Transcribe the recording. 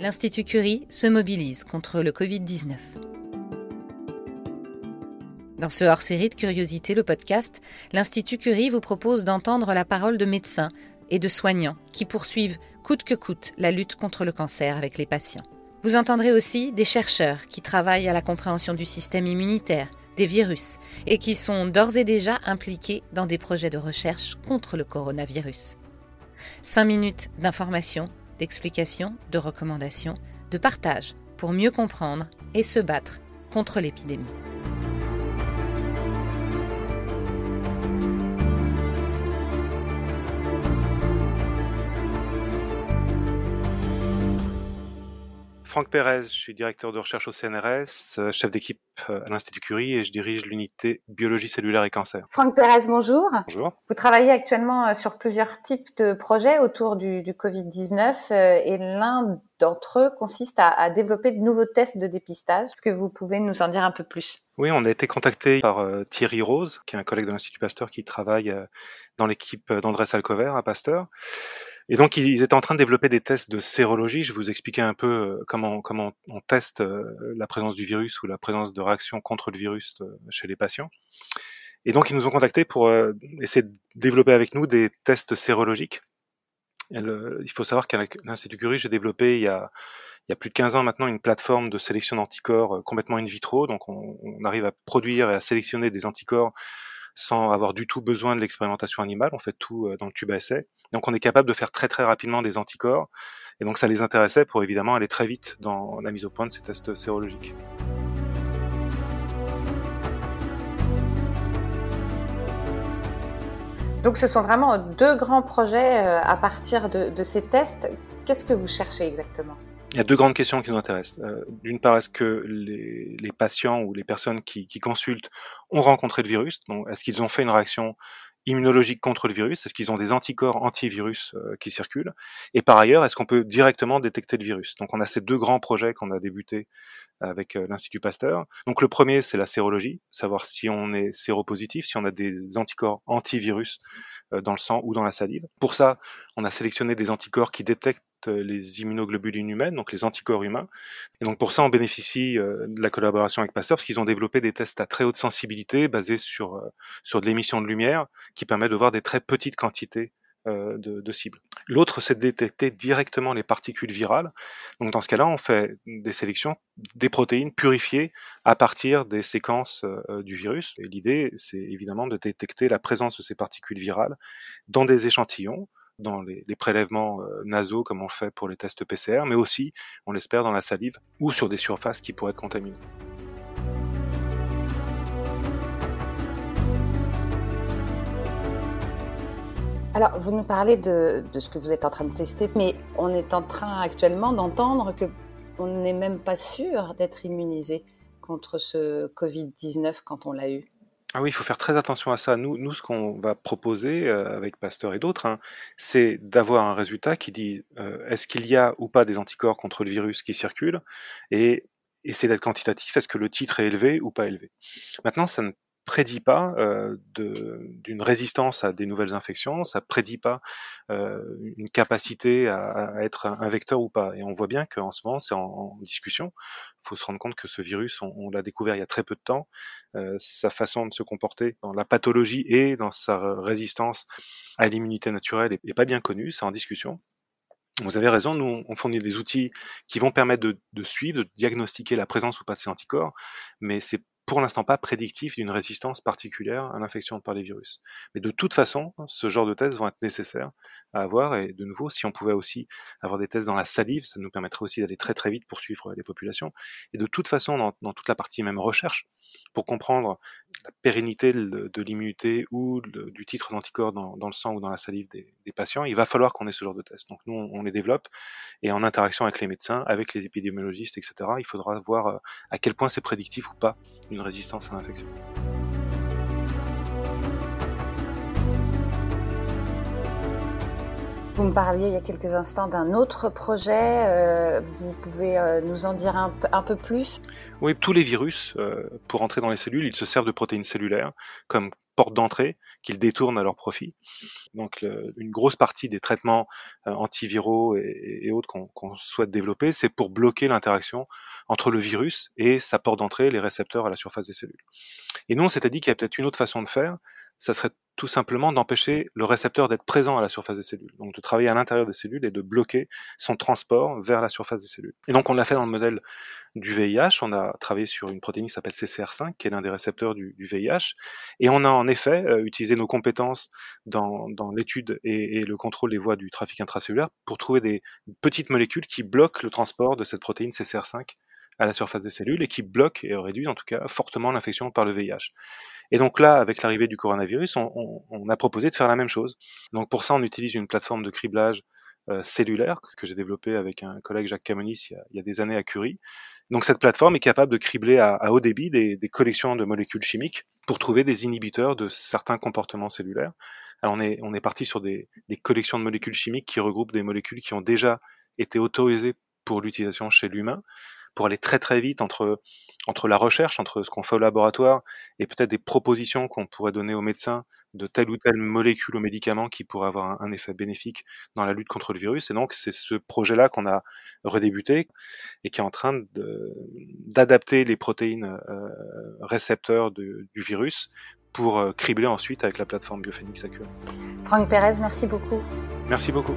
l'Institut Curie se mobilise contre le Covid-19. Dans ce hors-série de Curiosité, le podcast, l'Institut Curie vous propose d'entendre la parole de médecins et de soignants qui poursuivent coûte que coûte la lutte contre le cancer avec les patients. Vous entendrez aussi des chercheurs qui travaillent à la compréhension du système immunitaire, des virus, et qui sont d'ores et déjà impliqués dans des projets de recherche contre le coronavirus. Cinq minutes d'information, d'explication, de recommandations, de partage pour mieux comprendre et se battre contre l'épidémie. Franck Pérez, je suis directeur de recherche au CNRS, euh, chef d'équipe euh, à l'Institut Curie et je dirige l'unité biologie cellulaire et cancer. Franck Pérez, bonjour. Bonjour. Vous travaillez actuellement euh, sur plusieurs types de projets autour du, Covid-19 et l'un d'entre eux consiste à, développer de nouveaux tests de dépistage. Est-ce que vous pouvez nous en dire un peu plus? Oui, on a été contacté par Thierry Rose, qui est un collègue de l'Institut Pasteur qui travaille dans l'équipe d'Andrés Alcover à Pasteur. Et donc ils étaient en train de développer des tests de sérologie. Je vais vous expliquer un peu euh, comment on teste euh, la présence du virus ou la présence de réactions contre le virus euh, chez les patients. Et donc ils nous ont contactés pour essayer de développer avec nous des tests sérologiques. il faut savoir qu'à l'Institut Curie, j'ai développé il y a plus de 15 ans maintenant une plateforme de sélection d'anticorps complètement in vitro. Donc on, on, arrive à produire et à sélectionner des anticorps sans avoir du tout besoin de l'expérimentation animale. On fait tout dans le tube à essai. Donc on est capable de faire très très rapidement des anticorps. Et donc ça les intéressait pour évidemment aller très vite dans la mise au point de ces tests sérologiques. Donc ce sont vraiment deux grands projets euh, à partir de, ces tests. Qu'est-ce que vous cherchez exactement? Il y a deux grandes questions qui nous intéressent. Euh, d'une part, est-ce que les, patients ou les personnes qui, qui consultent ont rencontré le virus? Est-ce qu'ils ont fait une réaction immunologique contre le virus? Est-ce qu'ils ont des anticorps antivirus euh, qui circulent? Et par ailleurs, est-ce qu'on peut directement détecter le virus? Donc on a ces deux grands projets qu'on a débutés avec euh, l'Institut Pasteur. Donc le premier, c'est la sérologie, savoir si on est séropositif, si on a des anticorps antivirus dans le sang ou dans la salive. Pour ça, on a sélectionné des anticorps qui détectent les immunoglobulines humaines, donc les anticorps humains. Et donc pour ça, on bénéficie euh, de la collaboration avec Pasteur parce qu'ils ont développé des tests à très haute sensibilité basés sur euh, sur de l'émission de lumière qui permet de voir des très petites quantités euh, de, de, cibles. L'autre, c'est de détecter directement les particules virales. Donc dans ce cas-là, on fait des sélections des protéines purifiées à partir des séquences du virus. Et l'idée, c'est évidemment de détecter la présence de ces particules virales dans des échantillons dans les, prélèvements euh, nasaux comme on le fait pour les tests PCR, mais aussi, on l'espère, dans la salive ou sur des surfaces qui pourraient être contaminées. Alors, vous nous parlez de, de, ce que vous êtes en train de tester, mais on est en train actuellement d'entendre que on n'est même pas sûr d'être immunisé contre ce Covid-19 quand on l'a eu. Ah oui, il faut faire très attention à ça. Nous, nous ce qu'on va proposer euh, avec Pasteur et d'autres, hein, c'est d'avoir un résultat qui dit euh, est-ce qu'il y a ou pas des anticorps contre le virus qui circulent et essayer d'être quantitatif, est-ce que le titre est élevé ou pas élevé. Maintenant, ça ne prédit pas euh, d'une résistance à des nouvelles infections, ça prédit pas euh, une capacité à, à, être un vecteur ou pas. Et on voit bien qu'en ce moment, c'est en, en, discussion. Il faut se rendre compte que ce virus, on, on l'a découvert il y a très peu de temps. Euh, sa façon de se comporter dans la pathologie et dans sa résistance à l'immunité naturelle est, pas bien connue, c'est en discussion. Vous avez raison, nous on fournit des outils qui vont permettre de, de, suivre, de diagnostiquer la présence ou pas de ces anticorps, mais c'est pour l'instant pas prédictif d'une résistance particulière à l'infection par les virus. Mais de toute façon, ce genre de tests vont être nécessaires à avoir. Et de nouveau, si on pouvait aussi avoir des tests dans la salive, ça nous permettrait aussi d'aller très très vite pour suivre les populations. Et de toute façon, dans, toute la partie même recherche, pour comprendre la pérennité de, l'immunité ou du titre d'anticorps dans, le sang ou dans la salive des, patients, il va falloir qu'on ait ce genre de tests. Donc nous, on, les développe et en interaction avec les médecins, avec les épidémiologistes, etc., il faudra voir euh, à quel point c'est prédictif ou pas une résistance à l'infection. Vous me parliez il y a quelques instants d'un autre projet. Euh, vous pouvez euh, nous en dire un, un, peu plus? Oui, tous les virus, euh, pour entrer dans les cellules, ils se servent de protéines cellulaires, comme porte d'entrée qu'ils détournent à leur profit. Donc une grosse partie des traitements euh, antiviraux et, autres qu'on souhaite développer, c'est pour bloquer l'interaction entre le virus et sa porte d'entrée, les récepteurs à la surface des cellules. Et nous, on s'était dit qu'il y a peut-être une autre façon de faire, ça serait tout simplement d'empêcher le récepteur d'être présent à la surface des cellules, donc de travailler à l'intérieur des cellules et de bloquer son transport vers la surface des cellules. Et donc on l'a fait dans le modèle du VIH, on a travaillé sur une protéine qui s'appelle CCR5, qui est l'un des récepteurs du, VIH, et on a en effet euh, utilisé nos compétences dans, l'étude et, le contrôle des voies du trafic intracellulaire pour trouver des petites molécules qui bloquent le transport de cette protéine CCR5 à la surface des cellules et qui bloquent et réduisent en tout cas fortement l'infection par le VIH. Et donc là, avec l'arrivée du coronavirus, on, a proposé de faire la même chose. Donc pour ça, on utilise une plateforme de criblage euh, cellulaire que j'ai développée avec un collègue Jacques Camonis il y, a, des années à Curie. Donc cette plateforme est capable de cribler à, haut débit des, collections de molécules chimiques pour trouver des inhibiteurs de certains comportements cellulaires. Alors on est, on est parti sur des, des collections de molécules chimiques qui regroupent des molécules qui ont déjà été autorisées pour l'utilisation chez l'humain pour aller très très vite entre entre la recherche, entre ce qu'on fait au laboratoire et peut-être des propositions qu'on pourrait donner aux médecins de telle ou telle molécule ou médicament qui pourrait avoir un, effet bénéfique dans la lutte contre le virus. Et donc c'est ce projet-là qu'on a redébuté et qui est en train d'adapter les protéines euh, récepteurs du virus pour euh, cribler ensuite avec la plateforme Biophénix Acure. Franck Pérez, merci beaucoup. Merci beaucoup.